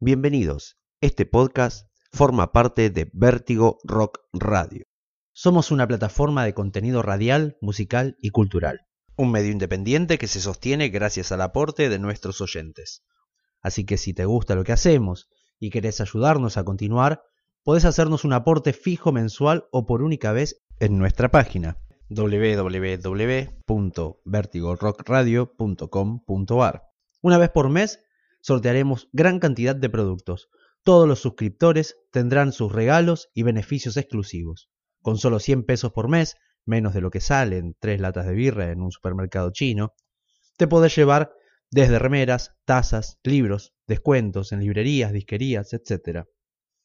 Bienvenidos. Este podcast forma parte de Vértigo Rock Radio. Somos una plataforma de contenido radial, musical y cultural. Un medio independiente que se sostiene gracias al aporte de nuestros oyentes. Así que si te gusta lo que hacemos y querés ayudarnos a continuar, podés hacernos un aporte fijo mensual o por única vez en nuestra página www.vertigorockradio.com.ar. Una vez por mes sortearemos gran cantidad de productos. Todos los suscriptores tendrán sus regalos y beneficios exclusivos. Con solo 100 pesos por mes, menos de lo que salen tres latas de birra en un supermercado chino, te podés llevar desde remeras, tazas, libros, descuentos en librerías, disquerías, etc.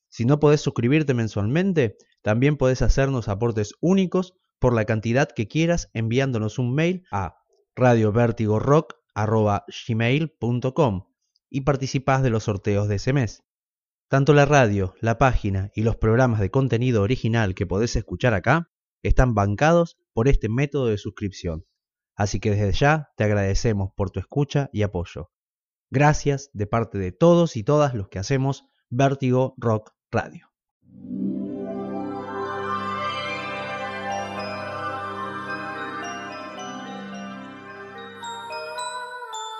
Si no podés suscribirte mensualmente, también podés hacernos aportes únicos por la cantidad que quieras enviándonos un mail a radiovertigorock.gmail.com y participás de los sorteos de ese mes. Tanto la radio, la página y los programas de contenido original que podés escuchar acá están bancados por este método de suscripción. Así que desde ya te agradecemos por tu escucha y apoyo. Gracias de parte de todos y todas los que hacemos Vértigo Rock Radio.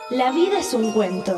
La vida es un cuento,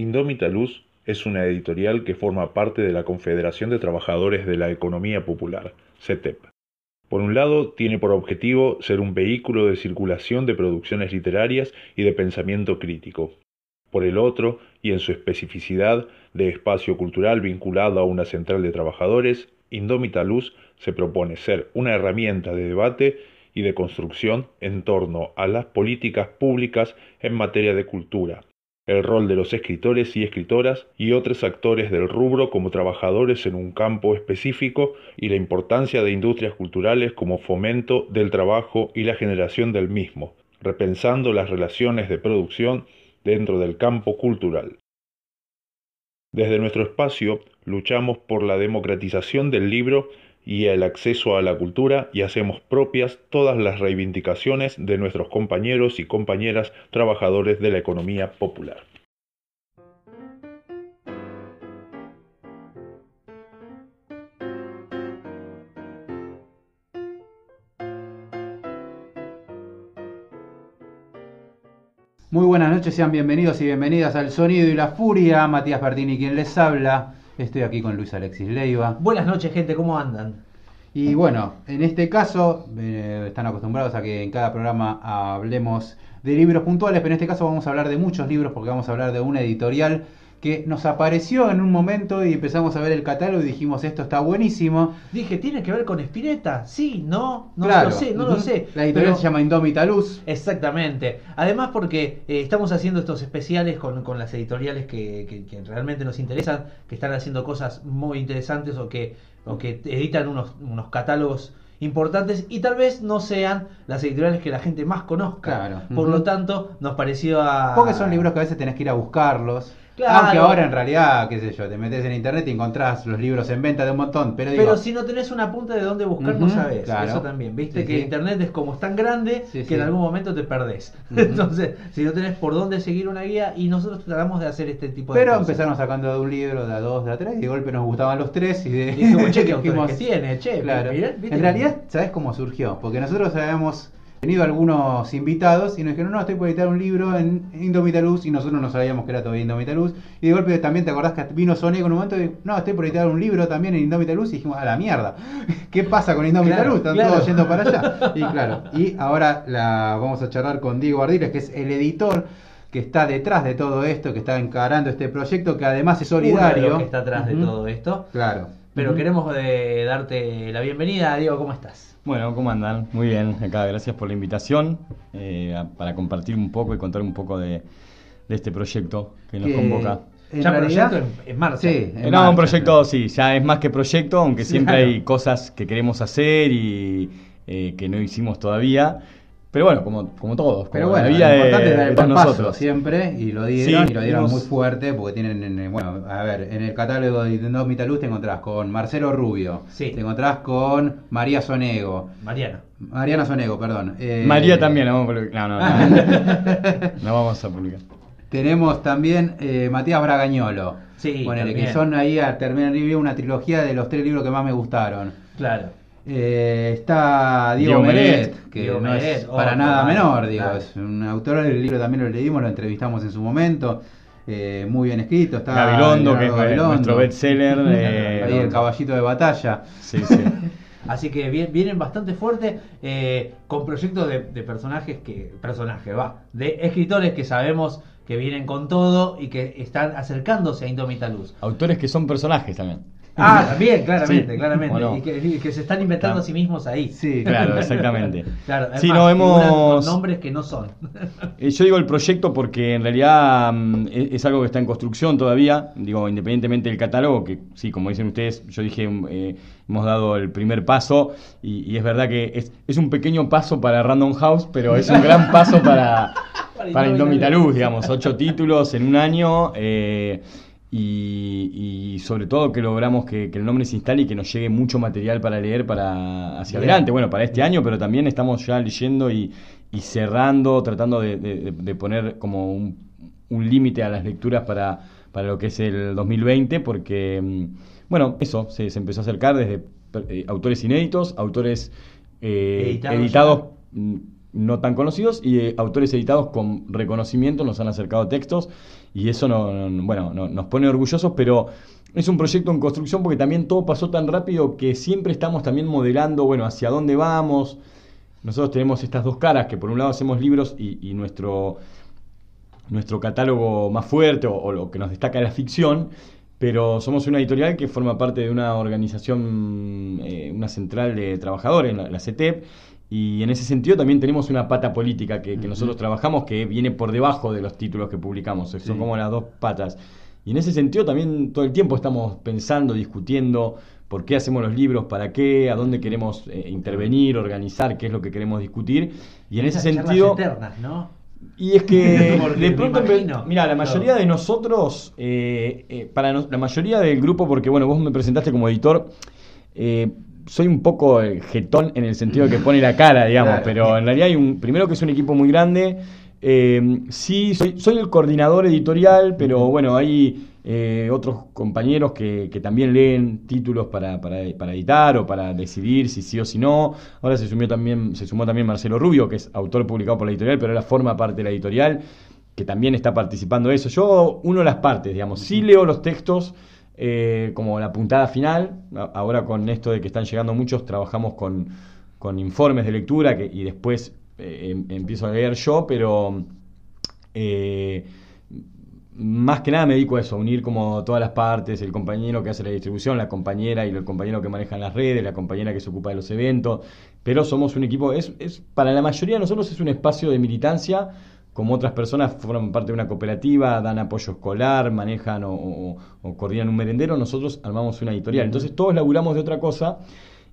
Indómita Luz es una editorial que forma parte de la Confederación de Trabajadores de la Economía Popular, CETEP. Por un lado, tiene por objetivo ser un vehículo de circulación de producciones literarias y de pensamiento crítico. Por el otro, y en su especificidad de espacio cultural vinculado a una central de trabajadores, Indómita Luz se propone ser una herramienta de debate y de construcción en torno a las políticas públicas en materia de cultura, el rol de los escritores y escritoras y otros actores del rubro como trabajadores en un campo específico y la importancia de industrias culturales como fomento del trabajo y la generación del mismo, repensando las relaciones de producción dentro del campo cultural. Desde nuestro espacio luchamos por la democratización del libro y el acceso a la cultura y hacemos propias todas las reivindicaciones de nuestros compañeros y compañeras trabajadores de la economía popular. Muy buenas noches, sean bienvenidos y bienvenidas al Sonido y la Furia. Matías Bertini quien les habla. Estoy aquí con Luis Alexis Leiva. Buenas noches, gente, ¿cómo andan? Y bueno, en este caso, eh, están acostumbrados a que en cada programa hablemos de libros puntuales, pero en este caso vamos a hablar de muchos libros porque vamos a hablar de una editorial que nos apareció en un momento y empezamos a ver el catálogo y dijimos esto está buenísimo. Dije, ¿tiene que ver con Spinetta? Sí, no, no Claro. lo sé, no lo sé. La editorial Pero- se llama Indómita Luz. Exactamente. Además porque eh, estamos haciendo estos especiales con, con las editoriales que, que- que realmente nos interesan, que están haciendo cosas muy interesantes o que, o que editan unos, unos catálogos importantes y tal vez no sean las editoriales que la gente más conozca. Claro. Por lo tanto, nos pareció a... Porque son libros que a veces tenés que ir a buscarlos. Claro. Aunque ahora en realidad, qué sé yo, te metes en internet y encontrás los libros en venta de un montón. Pero digo, Pero si no tenés una punta de dónde buscar, no Ujú, sabes. claro. Eso también. Viste Sí, que sí. internet es como es tan grande Sí, que en algún momento te perdés. Entonces, si no tenés por dónde seguir una guía, y nosotros tratamos de hacer este tipo de Pero cosas. empezaron sacando de un libro, de a dos, de a tres, y de golpe nos gustaban los tres. Y de, Dijimos, che, qué dijimos, que tiene, che, Claro. En realidad, ¿sabes cómo surgió? Porque nosotros habíamos tenido algunos invitados y nos dijeron, no, estoy por editar un libro en Indomita Luz y nosotros no sabíamos que era todavía Indomita Luz. Y de golpe también te acordás que vino Sony con un momento y no, estoy por editar un libro también en Indomita Luz y dijimos, a la mierda, ¿qué pasa con Indomita Claro, Luz? Están claro. todos yendo para allá. Y claro, y ahora la vamos a charlar con Diego Ardiles, que es el editor que está detrás de todo esto, que está encarando este proyecto, que además es Uno de solidario. que está atrás de Ujú. todo esto. Claro. Pero queremos eh, darte la bienvenida, Diego, ¿cómo estás? Bueno, ¿cómo andan? Muy bien, acá gracias por la invitación eh, a- para compartir un poco y contar un poco de, de este proyecto que nos Que, convoca. En ya realidad, proyecto en, en marcha. sí, en no, marcha. un proyecto sí, ya es más que proyecto, aunque siempre Claro. hay cosas que queremos hacer y eh, que no hicimos todavía. Pero bueno, como, como todos, Pero como bueno, la vida lo de, importante es dar el paso nosotros. siempre y lo dieron Sí, y lo dieron muy fuerte porque tienen, en- en- bueno, a ver, en el catálogo de Indomita Luz te encontrás con Marcelo Rubio, Sí. te encontrás con María Sonego, Mariana. Mariana Sonego, perdón. eh, María también, no, vamos a publicar. no, no, no, no vamos a publicar. Tenemos también eh, Matías Bragañolo. Sí, Ponele, que son ahí a terminar el libro una trilogía de los tres libros que más me gustaron. Claro. Eh, está Diego Diego, Meret, Meret. que Diego no Meret, es para otro, nada menor, digo, claro. es un autor del libro también lo leímos, lo entrevistamos en su momento, eh, muy bien escrito, está Gabilondo, que es Leonardo Gabilondo, nuestro bestseller. eh, ahí el caballito de batalla. sí, sí. Así que vienen bastante fuertes eh, con proyectos de, de personajes que. Personajes, va. De escritores que sabemos que vienen con todo y que están acercándose a Indómita Luz. Autores que son personajes también. Ah, también, claramente, Sí, claramente. Y, que, se están inventando Claro. a sí mismos ahí. Sí, Claro, exactamente. Claro, es Sí, más, no, hemos- nombres que no son. Eh, Yo digo el proyecto porque en realidad mm, es, es algo que está en construcción todavía, digo, independientemente del catálogo, que sí, como dicen ustedes, yo dije, mm, eh, hemos dado el primer paso y, y es verdad que es, es un pequeño paso para Random House, pero es un gran paso para, Para para Indómita. Luz, digamos, ocho títulos en un año. eh, y, y sobre todo que logramos que, que el nombre se instale y que nos llegue mucho material para leer para hacia Bien. adelante. Bueno, para este año, pero también estamos ya leyendo y, y cerrando, tratando de, de- de poner como un, un límite a las lecturas para, para lo que es el 2020, porque, mm, bueno, eso se, se empezó a acercar desde eh, autores inéditos, autores eh, Editados editados no tan conocidos y eh, autores editados con reconocimiento nos han acercado textos y eso no, no- bueno, no- nos pone orgullosos, pero es un proyecto en construcción porque también todo pasó tan rápido que siempre estamos también modelando, bueno, hacia dónde vamos. Nosotros tenemos estas dos caras, que por un lado hacemos libros y, nuestro, nuestro catálogo más fuerte o, o lo que nos destaca es la ficción, pero somos una editorial que forma parte de una organización, eh, una central de trabajadores, la, la CETEP, y en ese sentido también tenemos una pata política que, que nosotros trabajamos que viene por debajo de los títulos que publicamos, son Sí. como las dos patas. Y en ese sentido también todo el tiempo estamos pensando, discutiendo por qué hacemos los libros, para qué, a dónde queremos eh, intervenir, organizar, qué es lo que queremos discutir. Y en ese Esas sentido... eternas, ¿no? Y es que de pronto, mira, la mayoría de nosotros, eh, eh, para la mayoría del grupo, porque bueno, vos me presentaste como editor, eh, soy un poco el jetón en el sentido de que pone la cara, digamos, Claro. pero en realidad hay un, primero que es un equipo muy grande, eh, sí, soy, soy el coordinador editorial, pero bueno, hay eh, otros compañeros que, que también leen títulos para, para, para editar o para decidir si sí o si no. Ahora se sumó también, se sumó también Marcelo Rubio, que es autor publicado por la editorial, pero ahora forma parte de la editorial, que también está participando de eso. Yo uno las partes, digamos, sí leo los textos eh, como la puntada final. Ahora con esto de que están llegando muchos, trabajamos con, con informes de lectura que, y después eh, em- empiezo a leer yo, pero eh, más que nada me dedico a eso, unir como todas las partes, el compañero que hace la distribución, la compañera y el compañero que maneja las redes, la compañera que se ocupa de los eventos, pero somos un equipo, es, es para la mayoría de nosotros es un espacio de militancia, como otras personas forman parte de una cooperativa, dan apoyo escolar, manejan o, o- o coordinan un merendero, nosotros armamos una editorial. Entonces todos laburamos de otra cosa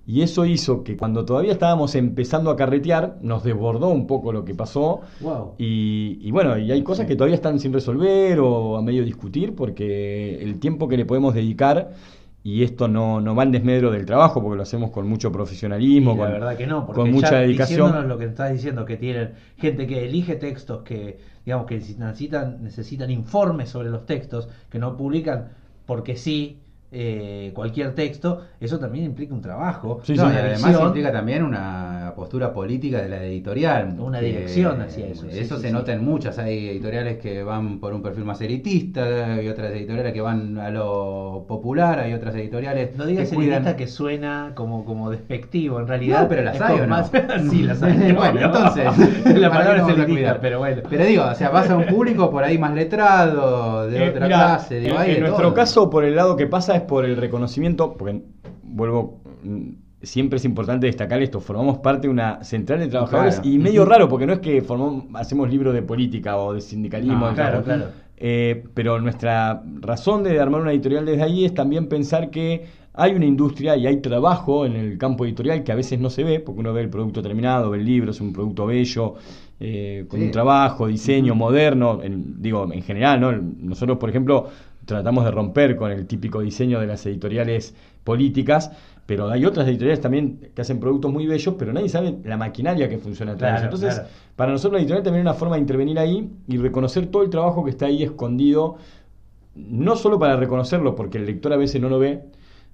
y eso hizo que cuando todavía estábamos empezando a carretear, nos desbordó un poco lo que pasó. Wow. Y, y bueno, y hay cosas que todavía están sin resolver o a medio discutir porque el tiempo que le podemos dedicar, y esto no, no va en desmedro del trabajo porque lo hacemos con mucho profesionalismo, Y la con, verdad que no, porque con ya mucha dedicación. diciéndonos lo que estás diciendo, que tienen gente que elige textos que, digamos, que necesitan, necesitan informes sobre los textos, que no publican porque sí eh, cualquier texto, eso también implica un trabajo. Sí, No, sí. y además visión. implica también una postura política de la editorial. Una que- dirección hacia eso, sí, Eso sí, se sí. nota en muchas. Hay editoriales que van por un perfil más elitista, hay otras editoriales que van a lo popular, hay otras editoriales No digas que cuidan. elitista que suena como, como despectivo, en realidad. No, pero las hay, ¿o no? más- sí, las hay. Bueno, entonces, la ¿para palabra es elitista, cuidar? pero bueno. Pero digo, o sea, vas a un público por ahí más letrado, de Eh, otra mira, clase, digo, en, nuestro todo. caso, por el lado que pasa es por el reconocimiento, porque vuelvo, mm, siempre es importante destacar esto, formamos parte de una central de trabajadores Claro. y medio raro, porque no es que formamos, hacemos libros de política o de sindicalismo, No, de claro, claro. Eh, pero nuestra razón de armar una editorial desde ahí es también pensar que hay una industria y hay trabajo en el campo editorial que a veces no se ve, porque uno ve el producto terminado, ve el libro, es un producto bello, eh, con Sí. un trabajo, diseño moderno, en- digo, en general, ¿no? Nosotros, por ejemplo, tratamos de romper con el típico diseño de las editoriales políticas, pero hay otras editoriales también que hacen productos muy bellos, pero nadie sabe la maquinaria que funciona atrás. Claro, Entonces, claro. para nosotros la editorial también es una forma de intervenir ahí y reconocer todo el trabajo que está ahí escondido, no solo para reconocerlo, porque el lector a veces no lo ve,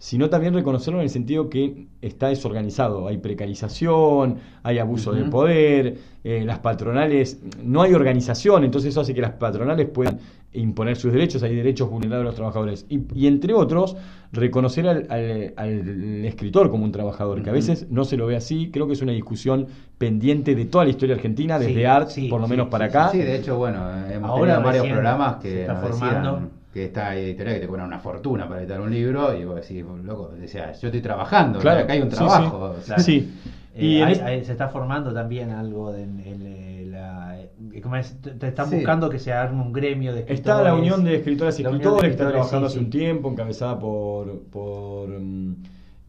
sino también reconocerlo en el sentido que está desorganizado. Hay precarización, hay abuso de Ujú. poder, eh, las patronales, no hay organización, entonces eso hace que las patronales puedan imponer sus derechos, hay derechos vulnerados de los trabajadores. Y, y entre otros, reconocer al, al- al escritor como un trabajador, que a veces no se lo ve así. Creo que es una discusión pendiente de toda la historia argentina, desde Sí, Art, sí, por lo sí, menos sí, para sí, acá. Sí, de hecho, bueno, hemos Ahora tenido varios programas se que está nos formando. decían que esta editorial que te cobran una fortuna para editar un libro y vos decís, loco, decía, yo estoy trabajando, Claro, acá hay un trabajo. sí. o sea, Sí. Eh, Y en hay- es- hay- se está formando también algo de, en- en, eh, la, eh, ¿cómo es? Te, están Sí. buscando que se arme un gremio de escritores. Está la Unión de Escritoras y La Unión de Escritores, que está trabajando sí, hace un tiempo, encabezada por, por mm,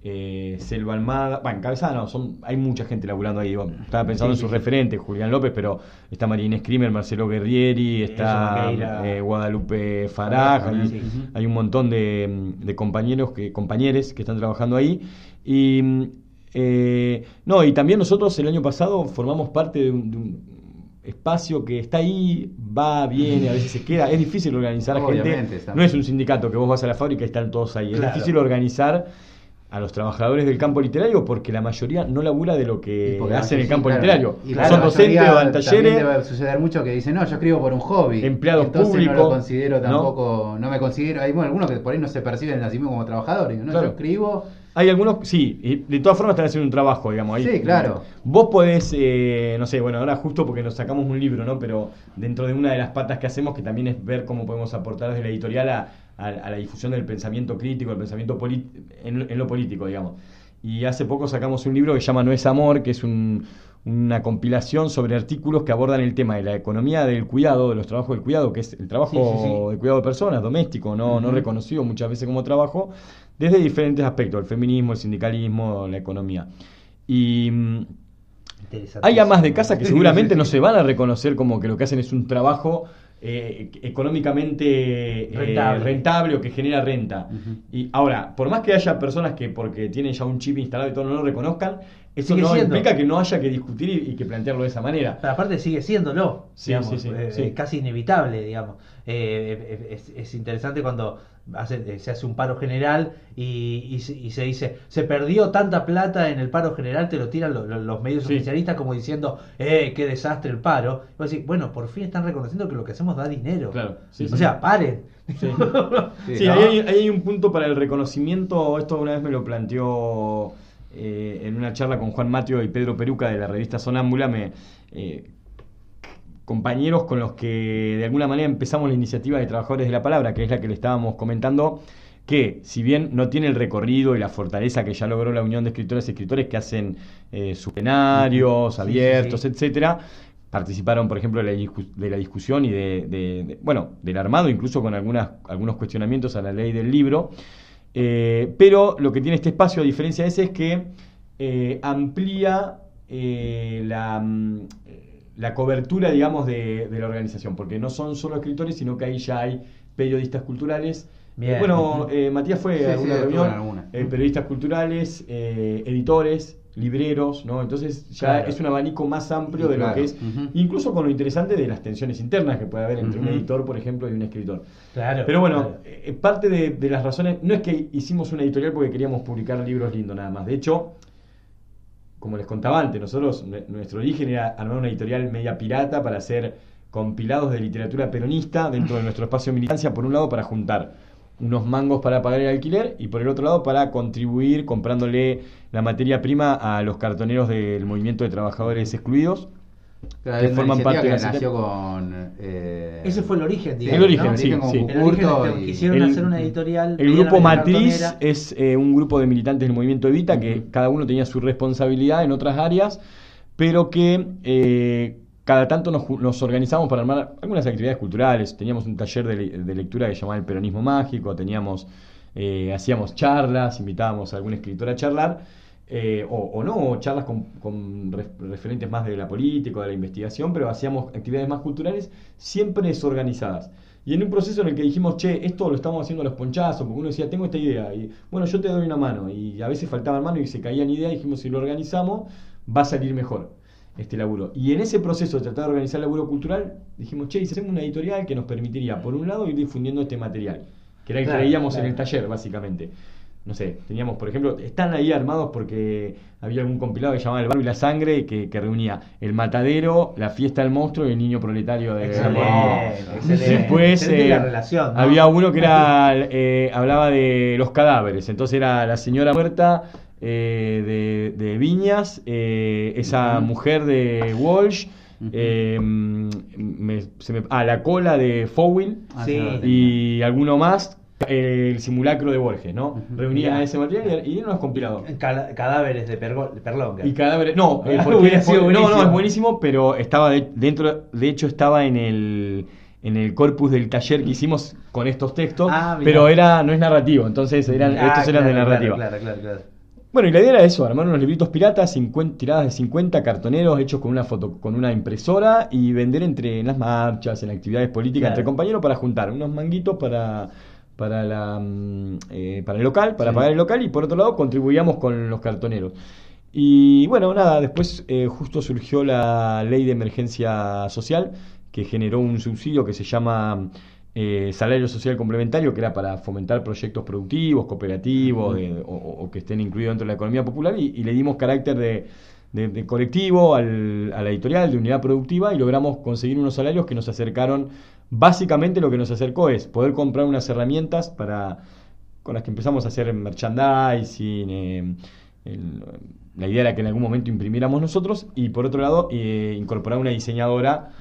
eh, Selva Almada. Bueno, encabezada no, son, hay mucha gente laburando ahí. Bueno, Estaba pensando Sí, en sus sí, referentes, Julián López, pero está Marín Screamer, Marcelo Guerrieri, está eh, Guadalupe Faraj, hay, sí. hay un montón de, mm, de compañeros, que, compañeros que están trabajando ahí. Y mm, eh, no, y también nosotros el año pasado formamos parte de un, de un espacio que está ahí, va, viene, a veces se queda. Es difícil organizar a gente. No es un sindicato que vos vas a la fábrica y están todos ahí. Es difícil organizar a los trabajadores del campo literario porque la mayoría no labura de lo que y porque hace en el sí, campo claro, literario. y Claro, Son docentes o dan También talleres. debe suceder mucho que dicen, no, yo escribo por un hobby. Empleados Entonces no lo considero tampoco, no, me considero. Hay bueno, algunos que por ahí no se perciben el nacimiento como trabajadores. ¿no? Claro. Yo escribo. Hay algunos, sí, y de todas formas están haciendo un trabajo, digamos. Ahí, Sí, claro. Vos podés, eh, no sé, bueno, ahora justo porque nos sacamos un libro, ¿no? Pero dentro de una de las patas que hacemos, que también es ver cómo podemos aportar desde la editorial a, a- a la difusión del pensamiento crítico, el pensamiento en, en lo político, digamos. Y hace poco sacamos un libro que se llama No es Amor, que es un- una compilación sobre artículos que abordan el tema de la economía del cuidado, de los trabajos del cuidado, que es el trabajo Sí, sí, sí. de cuidado de personas, doméstico, no, no reconocido muchas veces como trabajo, desde diferentes aspectos, el feminismo, el sindicalismo, la economía. Y mm, hay amas de casa que seguramente no se van a reconocer como que lo que hacen es un trabajo eh, económicamente eh, Rentable. o que genera renta. Y ahora, por más que haya personas que porque tienen ya un chip instalado y todo no lo reconozcan, eso no siendo. implica que no haya que discutir y, y que plantearlo de esa manera. Pero aparte sigue siéndolo, Sí, digamos, sí, sí, eh, eh, casi inevitable, digamos. Eh, es, es interesante cuando hace- eh, se hace un paro general y, y se, y se dice, se perdió tanta plata en el paro general, te lo tiran lo- lo- los medios oficialistas como diciendo, eh, qué desastre el paro. Y vos decís, bueno, por fin están reconociendo que lo que hacemos da dinero. Claro, o sea, paren. Sí. Sí, Sí, ¿no? ahí, hay, ahí hay un punto para el reconocimiento. Esto una vez me lo planteó eh, en una charla con Juan Mateo y Pedro Peruca de la revista Sonámbula. Me, eh, compañeros con los que de alguna manera empezamos la iniciativa de Trabajadores de la Palabra, que es la que le estábamos comentando, que si bien no tiene el recorrido y la fortaleza que ya logró la Unión de Escritores y Escritores que hacen eh, sus plenarios Sí, sí, abiertos, sí. etcétera, participaron, por ejemplo, de la, de la discusión y de, de- de- bueno, del armado, incluso con algunas, algunos cuestionamientos a la ley del libro. Eh, pero lo que tiene este espacio, a diferencia de ese, es que eh, amplía eh, la, mm, la cobertura, digamos, de, de la organización, porque no son solo escritores, sino que ahí ya hay periodistas culturales. Bien. Bueno, eh, Matías fue Sí, a sí, alguna estuvo reunión, alguna. eh, periodistas culturales, eh, editores, libreros, ¿no? Entonces ya Claro. es un abanico más amplio de lo que es, incluso con lo interesante de las tensiones internas que puede haber entre un editor, por ejemplo, y un escritor. Claro. Pero bueno, claro. eh, parte de, de las razones, no es que hicimos una editorial porque queríamos publicar libros lindos nada más. De hecho, como les contaba antes, nosotros, nue- nuestro origen era armar una editorial media pirata para hacer compilados de literatura peronista dentro de nuestro espacio de militancia, por un lado para juntar unos mangos para pagar el alquiler y por el otro lado para contribuir comprándole la materia prima a los cartoneros del movimiento de trabajadores excluidos que forman parte de la nació con. eh, Ese fue el origen, digamos. El origen, ¿no? sí, con sí. El Cucurto origen y- quisieron El- hacer una editorial. El grupo Matriz cartonera. es eh, un grupo de militantes del movimiento Evita que cada uno tenía su responsabilidad en otras áreas, pero que eh, cada tanto nos, organizamos para armar algunas actividades culturales. Teníamos un taller de, de lectura que se llamaba El Peronismo Mágico, teníamos, eh, hacíamos charlas, invitábamos a algún escritor a charlar. Eh, o, o no, o charlas con, con ref- referentes más de la política, o de la investigación, pero hacíamos actividades más culturales, siempre desorganizadas. Y en un proceso en el que dijimos, che, esto lo estamos haciendo a los ponchazos, porque uno decía, tengo esta idea, y bueno, yo te doy una mano, y a veces faltaban manos y se caían ideas, y dijimos, si lo organizamos, va a salir mejor este laburo. Y en ese proceso de tratar de organizar el laburo cultural, dijimos, che, hacemos una editorial que nos permitiría, por un lado, ir difundiendo este material, que era el que Claro, veíamos en el taller, básicamente. No sé, teníamos, por ejemplo, están ahí armados porque había algún compilado que llamaba El Barro y la Sangre, que, que reunía el matadero, la fiesta del monstruo y el niño proletario de Excelente, excelente. Después Excelente la eh, relación, ¿no? había uno que era eh, hablaba de los cadáveres, entonces era la señora muerta eh, de, de Viñas, eh, esa mujer de Walsh, eh, me- se me- ah, la cola de Fowell Ah, Sí. y alguno más, el simulacro de Borges, ¿no? Reunía ese material y, y unos compilados. Cala- Cadáveres de, Perlonga. Y cadáveres. No, eh, Ah, porque hubiera es- no, no, es buenísimo, pero estaba de- dentro, de hecho estaba en el en el corpus del taller que hicimos con estos textos, Ah, pero era no es narrativo, entonces eran Ah, estos eran de narrativa. Claro, claro, claro. Bueno, y la idea era eso, armar unos libritos piratas, 50, tiradas de 50 cartoneros hechos con una foto, con una impresora y vender entre en las marchas, en actividades políticas Claro. entre compañeros para juntar unos manguitos para para la mm, eh, para el local, para Sí. pagar el local y por otro lado contribuíamos con los cartoneros. Y bueno, nada, después eh, justo surgió la ley de emergencia social que generó un subsidio que se llama eh, salario social complementario, que era para fomentar proyectos productivos, cooperativos de- o, o que estén incluidos dentro de la economía popular y, y le dimos carácter de, de- de colectivo al- a la editorial, de unidad productiva y logramos conseguir unos salarios que nos acercaron. Básicamente lo que nos acercó es poder comprar unas herramientas para con las que empezamos a hacer merchandising. eh, el- la idea era que en algún momento imprimiéramos nosotros y por otro lado eh, incorporar una diseñadora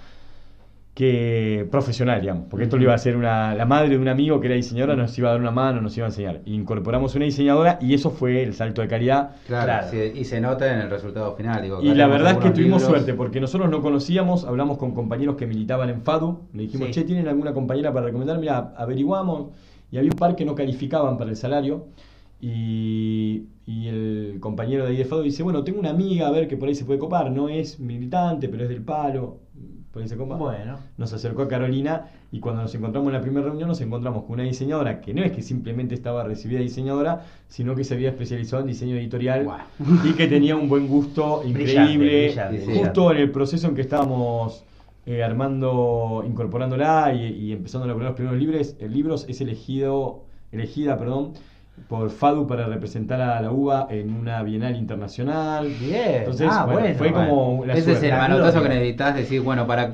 que profesional, digamos, porque esto lo iba a hacer una, la madre de un amigo que era diseñadora, nos iba a dar una mano, nos iba a enseñar. Incorporamos una diseñadora y eso fue el salto de calidad. Claro, Claro. sí, y se nota en el resultado final. Digo, Y la verdad es que tuvimos libros- suerte, porque nosotros no conocíamos, hablamos con compañeros que militaban en FADU, le dijimos, Sí. che, ¿tienen alguna compañera para recomendar? Mira, averiguamos, y había un par que no calificaban para el salario, y, y el compañero de ahí de FADU dice, bueno, tengo una amiga, a ver que por ahí se puede copar, no es militante, pero es del palo, se copa. Bueno. Nos acercó a Carolina y cuando nos encontramos en la primera reunión nos encontramos con una diseñadora que no es que simplemente estaba recibida diseñadora, sino que se había especializado en diseño editorial y que tenía un buen gusto increíble. brillante. Justo en el proceso en que estábamos eh, armando, incorporándola y, y empezando a elaborar los primeros libros, el libros es elegido, elegida, perdón, por FADU para representar a la UBA en una bienal internacional. Bien. Entonces, ah, bueno, bueno. fue como la Ese es suerte. el La manotazo que necesitas decir, bueno, para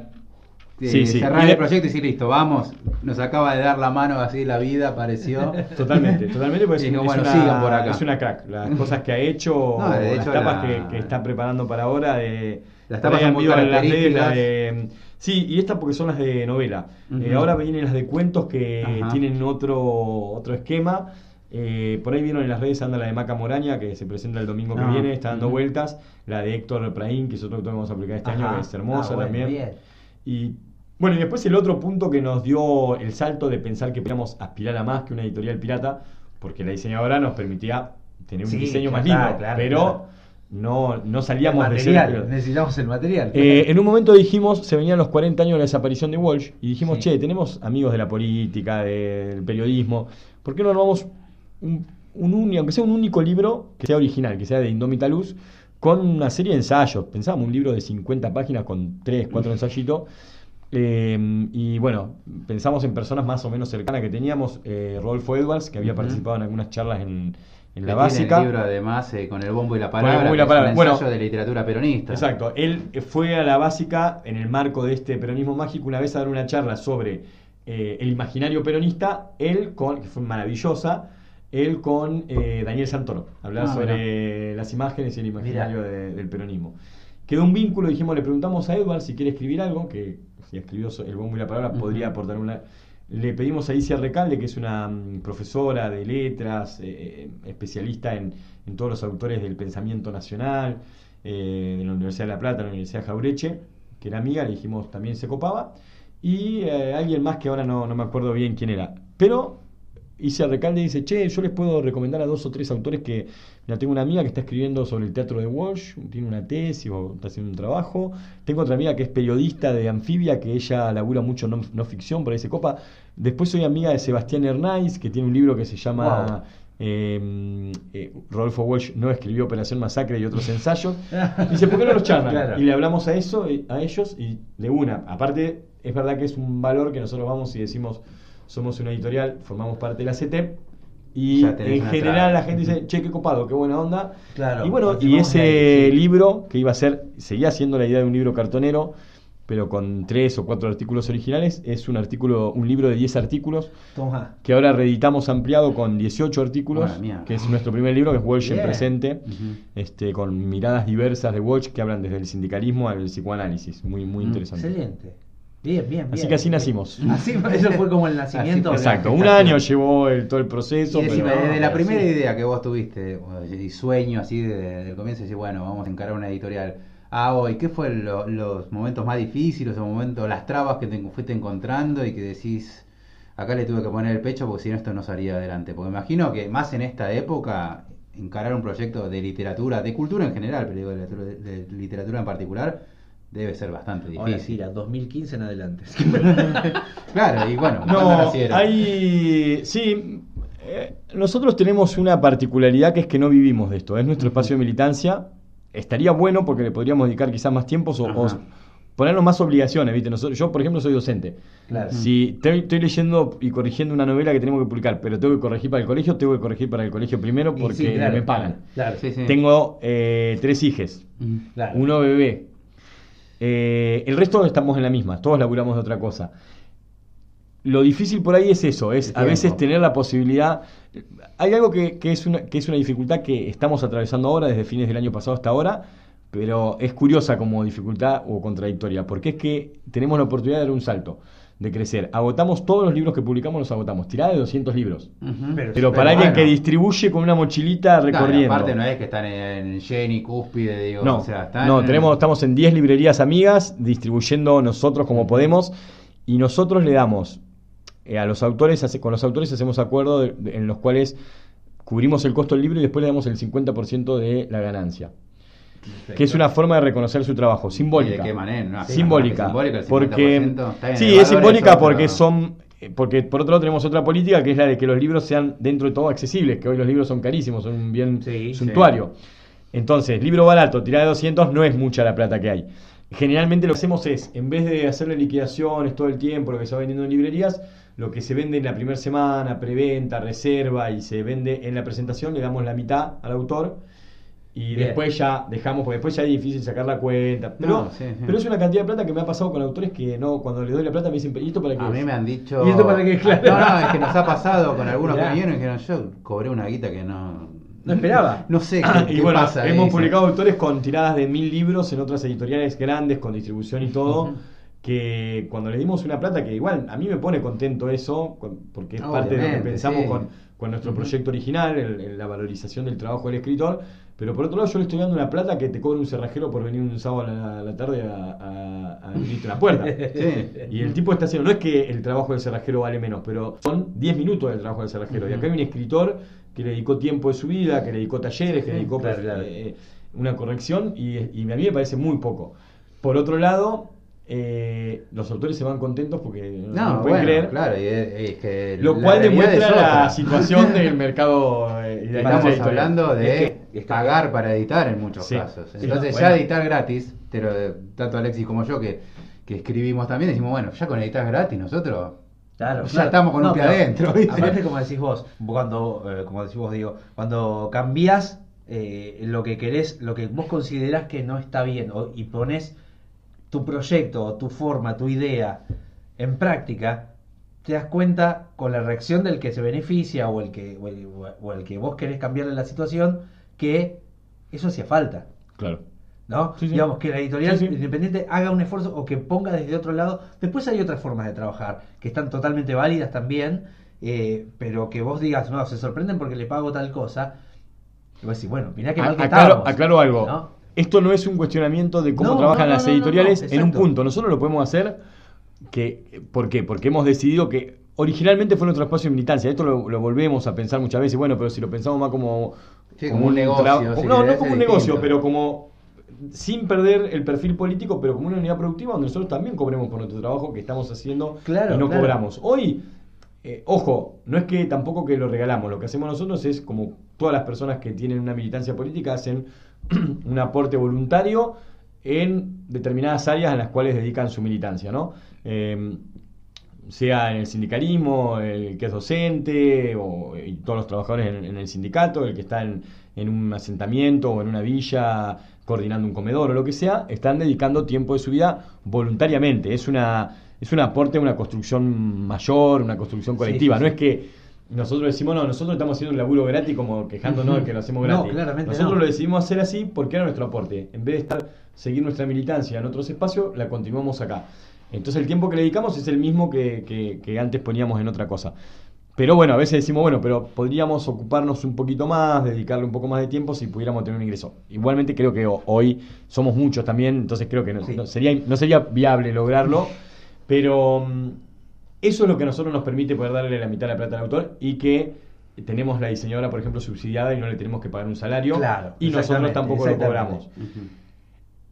eh, Sí, sí. cerrar Y de- el proyecto y decir, listo, vamos, nos acaba de dar la mano así, la vida apareció. Totalmente, totalmente, porque es, digo, es bueno, una, sigan por acá. es una crack. Las cosas que ha hecho, No, de las hecho, tapas la- que, que está preparando para ahora. De, Las tapas son muy en las características. de- sí, y estas porque son las de novela. Eh, ahora vienen las de cuentos que Ajá. tienen otro, otro esquema. Eh, por ahí vieron en las redes anda la de Maca Moraña, que se presenta el domingo que Ah, viene, está dando vueltas. La de Héctor Praín, que es otro que vamos a aplicar este año, que es hermosa Ah, bueno, también. bien. Y bueno, y después el otro punto que nos dio el salto de pensar que podíamos aspirar a más que una editorial pirata, porque la diseñadora nos permitía tener un Sí, diseño más lindo, claro, pero claro. no, no El salíamos de ser. Necesitamos el material. Eh, en un momento dijimos, se venían los 40 años de la desaparición de Walsh, y dijimos, Sí. che, tenemos amigos de la política, del periodismo, ¿por qué no armamos un, un aunque sea un único libro que sea original, que sea de Indómita Luz, con una serie de ensayos? Pensábamos un libro de 50 páginas con 3, 4 ensayitos. eh, y bueno, pensamos en personas más o menos cercanas que teníamos, eh, Rodolfo Edwards, que había participado en algunas charlas en, en la básica. El libro además eh, con el bombo y la palabra, bombo y la es palabra. Bueno, ensayo de literatura peronista. Exacto, él fue a la básica en el marco de este peronismo mágico una vez a dar una charla sobre eh, el imaginario peronista, él con, que fue maravillosa, él con eh, Daniel Santoro, hablar Ah, sobre las imágenes y el imaginario de- del peronismo. quedó un vínculo, dijimos, le preguntamos a Edward si quiere escribir algo, que si escribió El bombo y la palabra podría aportar una... Le pedimos a Isia Recalde, que es una mm, profesora de letras, eh, eh, especialista en, en todos los autores del pensamiento nacional, eh, de la Universidad de La Plata, de la Universidad de Jaureche, que era amiga, le dijimos también se copaba, y alguien más que ahora no, no me acuerdo bien quién era. Pero Isia Recalde dice, che, yo les puedo recomendar a dos o tres autores que, mira, tengo una amiga que está escribiendo sobre el teatro de Walsh, tiene una tesis o está haciendo un trabajo, tengo otra amiga que es periodista de Anfibia, que ella labura mucho no, no ficción, por ahí se copa. Después soy amiga de Sebastián Hernáiz, que tiene un libro que se llama... Wow. eh, eh, Rodolfo Walsh no escribió Operación Masacre y otros ensayos. Dice, ¿por qué no los charlan? Claro. Y le hablamos a eso, eh, a ellos, y de una. Aparte, es verdad que es un valor que nosotros vamos y decimos, somos una editorial, formamos parte de la CETEP, y en general la gente dice, che, qué copado, qué buena onda. Claro, y bueno, y ese libro que iba a ser, seguía siendo la idea de un libro cartonero, pero con tres o cuatro artículos originales, es un artículo, un libro de 10 artículos Toma. que ahora reeditamos ampliado con 18 artículos, que es nuestro primer libro, que es Walsh en Bien. presente, este, con miradas diversas de Walsh que hablan desde el sindicalismo al psicoanálisis. Muy, muy Mm, interesante. Excelente. Bien, bien, bien. Así que así nacimos. Así eso fue como el nacimiento. Así- Exacto, un año llevó el- todo el proceso. Y decime, pero- desde la primera sí. idea que vos tuviste, y sueño así desde el comienzo, decís, bueno, vamos a encarar una editorial. Ah, hoy, ¿qué fue lo- los momentos más difíciles, los momentos, las trabas que te fuiste encontrando y que decís, acá le tuve que poner el pecho porque si no esto no salía adelante? Porque me imagino que más en esta época, encarar un proyecto de literatura, de cultura en general, pero digo de literatura en particular, debe ser bastante Ahora sí, difícil. era 2015 en adelante. claro, y bueno, ¿cuándo No, hay. Sí, eh, nosotros tenemos una particularidad que es que no vivimos de esto. Es nuestro espacio de militancia. Estaría bueno porque le podríamos dedicar quizás más tiempo o, ponernos más obligaciones. ¿viste? Nosotros, yo, por ejemplo, soy docente. Claro. Si estoy, estoy leyendo y corrigiendo una novela que tenemos que publicar, pero tengo que corregir para el colegio, tengo que corregir para el colegio primero porque sí, claro. me pagan. Claro. Sí, sí. Tengo eh, tres. Claro. uno bebé. Eh, el resto estamos en la misma, todos laburamos de otra cosa. Lo difícil por ahí es eso, es a veces tener la posibilidad. Hay algo que, que es una, que es una dificultad que estamos atravesando ahora, desde fines del año pasado hasta ahora, pero es curiosa como dificultad o contradictoria, porque es que tenemos la oportunidad de dar un salto, de crecer. Agotamos todos los libros que publicamos, los agotamos. Tirada de 200 libros. Pero- Pero para alguien bueno. que distribuye con una mochilita No, recorriendo. aparte no es que están en Jenny, Cúspide, digo, No, o sea, están... no tenemos, estamos en 10 librerías amigas, distribuyendo nosotros como podemos, y nosotros le damos eh, a los autores, hace- con los autores hacemos acuerdos en los cuales cubrimos el costo del libro y después le damos el 50% de la ganancia. Que es una forma de reconocer su trabajo, ¿Y simbólica. de qué manera? No, simbólica. simbólica, el 50%, porque sí, es simbólica otro, porque son eh, porque por otro lado tenemos otra política que es la de que los libros sean dentro de todo accesibles, que hoy los libros son carísimos, son un bien Sí, suntuario. Entonces, libro barato, tirada de 200 no es mucha la plata que hay. Generalmente lo que hacemos es, en vez de hacerle liquidaciones todo el tiempo, lo que se va vendiendo en librerías, lo que se vende en la primera semana, preventa, reserva y se vende en la presentación, le damos la mitad al autor y Bien. después ya dejamos, porque después ya es difícil sacar la cuenta. Pero, No, sí, sí. pero es una cantidad de plata que me ha pasado con autores que no, cuando les doy la plata me dicen, ¿y esto para qué? A mí es?". me han dicho... ¿Y esto para qué? Claro. No, no, es que nos ha pasado con algunos que vinieron y dijeron, yo cobré una guita que no... No esperaba. No sé qué, Ah, y qué bueno, pasa. hemos publicado autores con tiradas de mil libros en otras editoriales grandes, con distribución y todo, que cuando le dimos una plata, que igual a mí me pone contento eso, porque es parte de lo que pensamos con, con nuestro proyecto original, el- el- la valorización del trabajo del escritor, pero por otro lado yo le estoy dando una plata que te cobra un cerrajero por venir un sábado a la, a la tarde a, a, a abrirte la puerta. Sí. Y el tipo está haciendo, no es que el trabajo del cerrajero vale menos, pero son 10 minutos del trabajo del cerrajero. Y acá hay un escritor que le dedicó tiempo de su vida, que le dedicó talleres, que le dedicó claro, pues, claro. eh, una corrección, y, y a mí me parece muy poco. Por otro lado, eh, los autores se van contentos porque no, No, lo pueden bueno, creer. claro, y es, es que Lo cual demuestra la situación del mercado eh, y de la Estamos hablando de Es que- pagar para editar en muchos Sí, casos. sí, Entonces bueno. ya editar gratis, pero tanto Alexis como yo que, que escribimos también, decimos, bueno, ya con editar gratis nosotros Claro, Ya claro. estamos con un pie pero adentro, ¿viste? Aparte, como decís vos, cuando, eh, como decís vos, digo, cuando cambiás eh, lo que querés, lo que vos considerás que no está bien, o- y pones tu proyecto, o tu forma, tu idea en práctica, te das cuenta con la reacción del que se beneficia o el que, o el, o el que vos querés cambiarle la situación, que eso hacía falta. Claro. ¿no? Sí, sí. Digamos que la editorial sí. independiente haga un esfuerzo o que ponga desde otro lado. Después hay otras formas de trabajar que están totalmente válidas también, eh, pero que vos digas, no, se sorprenden porque le pago tal cosa. Y vos decís, bueno, mirá que mal que aclaro, estamos, aclaro algo. ¿no? Esto no es un cuestionamiento de cómo No, trabajan no, las editoriales no, en un punto. Nosotros lo podemos hacer. Que, ¿Por qué? Porque hemos decidido que originalmente fue nuestro espacio de militancia. Esto lo, lo volvemos a pensar muchas veces. Bueno, pero si lo pensamos más como, Sí, como un negocio, si no, no como un negocio, distinto. pero como sin perder el perfil político, pero como una unidad productiva donde nosotros también cobremos por nuestro trabajo que estamos haciendo Claro, y no claro. cobramos. Hoy, eh, ojo, no es que tampoco que lo regalamos, lo que hacemos nosotros es como todas las personas que tienen una militancia política hacen un aporte voluntario en determinadas áreas en las cuales dedican su militancia, ¿no? Eh, sea en el sindicalismo, el que es docente, o y todos los trabajadores en, en el sindicato, el que está en, en un asentamiento o en una villa coordinando un comedor o lo que sea, están dedicando tiempo de su vida voluntariamente. Es una es un aporte a una construcción mayor, una construcción colectiva. sí, no sí. es que nosotros decimos, no, nosotros estamos haciendo un laburo gratis como quejándonos de que lo hacemos No, gratis. claramente nosotros no. lo decidimos hacer así porque era nuestro aporte. En vez de estar seguir nuestra militancia en otros espacios, la continuamos acá. Entonces el tiempo que le dedicamos es el mismo que, que- que antes poníamos en otra cosa. Pero bueno, a veces decimos, bueno, pero podríamos ocuparnos un poquito más, dedicarle un poco más de tiempo si pudiéramos tener un ingreso. Igualmente creo que ho- hoy somos muchos también, entonces creo que no, Sí. no sería, no sería viable lograrlo, pero mm, eso es lo que a nosotros nos permite poder darle la mitad de la plata al autor y que tenemos la diseñadora, por ejemplo, subsidiada y no le tenemos que pagar un salario Claro, y nosotros tampoco lo cobramos.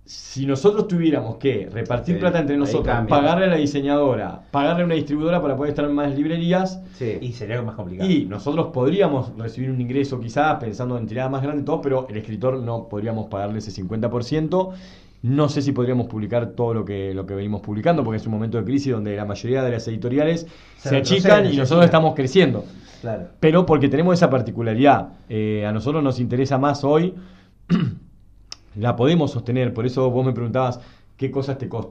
Si nosotros tuviéramos que repartir Sí, plata entre nosotros, pagarle a la diseñadora, pagarle a una distribuidora para poder estar en más librerías, Sí. Y sería más complicado. y nosotros podríamos recibir un ingreso quizás pensando en tiradas más grandes y todo, pero el escritor no podríamos pagarle ese 50%. No sé si podríamos publicar todo lo que, lo que venimos publicando, porque es un momento de crisis donde la mayoría de las editoriales Se achican y nosotros achican. estamos creciendo. Claro. Pero porque tenemos esa particularidad. Eh, a nosotros nos interesa más hoy, la podemos sostener. Por eso vos me preguntabas qué cosas te cos-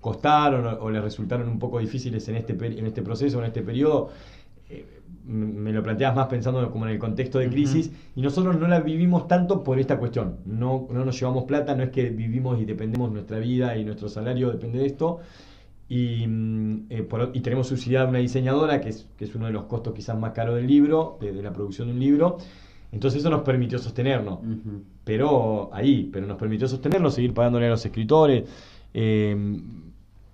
costaron o, o le resultaron un poco difíciles en este, en este proceso, en este periodo. Eh, me lo planteabas más pensando como en el contexto de crisis y nosotros no la vivimos tanto por esta cuestión. No, no nos llevamos plata, no es que vivimos y dependemos nuestra vida y nuestro salario depende de esto. Y, mm, eh, por- y tenemos subsidiada una diseñadora, que es, que es uno de los costos quizás más caros del libro, de, de la producción de un libro. Entonces eso nos permitió sostenernos. Pero ahí, pero nos permitió sostenerlo, seguir pagándole a los escritores. Eh,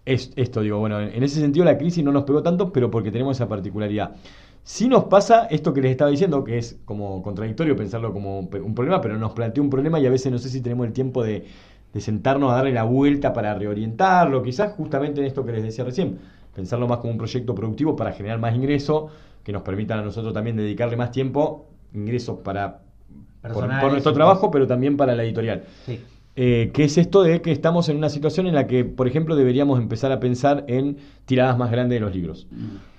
es, esto digo, bueno, en ese sentido la crisis no nos pegó tanto, pero porque tenemos esa particularidad. Sí nos pasa esto que les estaba diciendo, que es como contradictorio pensarlo como un problema, pero nos plantea un problema y a veces no sé si tenemos el tiempo de, de sentarnos a darle la vuelta para reorientarlo, quizás justamente en esto que les decía recién, pensarlo más como un proyecto productivo para generar más ingreso, que nos permitan a nosotros también dedicarle más tiempo, ingresos para por, por nuestro trabajo, pero también para la editorial. Sí. Eh, que es esto de que estamos en una situación en la que, por ejemplo, deberíamos empezar a pensar en tiradas más grandes de los libros.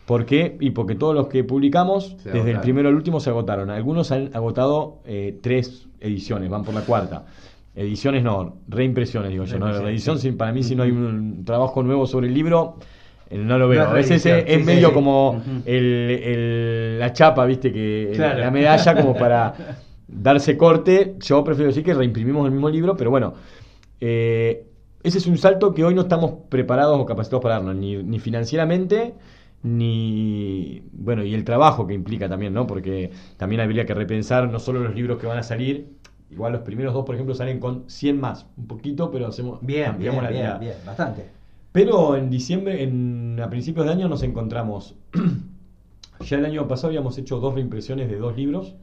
¿Por qué? Y porque todos los que publicamos, Se desde el primero al último, se agotaron. Algunos han agotado eh, tres ediciones, van por la cuarta. Ediciones no, reimpresiones, digo yo. ¿no? La edición, sí. para mí, si no hay un trabajo nuevo sobre el libro, eh, no lo veo. No a veces es, es sí, sí, medio sí. como el, el- la chapa, viste, que Claro. la medalla como para darse corte. Yo prefiero decir que reimprimimos el mismo libro, pero bueno, eh, ese es un salto que hoy no estamos preparados o capacitados para darnos, ni, ni financieramente, ni. Bueno, y el trabajo que implica también, ¿no? Porque también habría que repensar no solo los libros que van a salir. Igual los primeros dos, por ejemplo, salen con 100 más. Un poquito, pero hacemos, Bien, bien, ampliamos la bien, tirada. bien, bastante. Pero en diciembre, en, a principios de año, nos encontramos. ya el año pasado habíamos hecho dos reimpresiones de dos libros.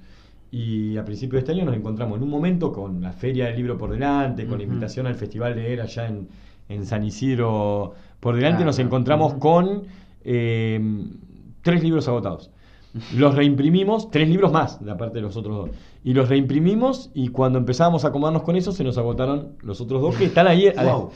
Y a principios de este año nos encontramos en un momento con la Feria del Libro por delante, con la invitación al Festival de Era allá en, en San Isidro por delante. Nos encontramos con eh, tres libros agotados. Los reimprimimos, tres libros más, de aparte de los otros dos. Y los reimprimimos y cuando empezábamos a acomodarnos con eso, se nos agotaron los otros dos que están ahí, a la- Wow.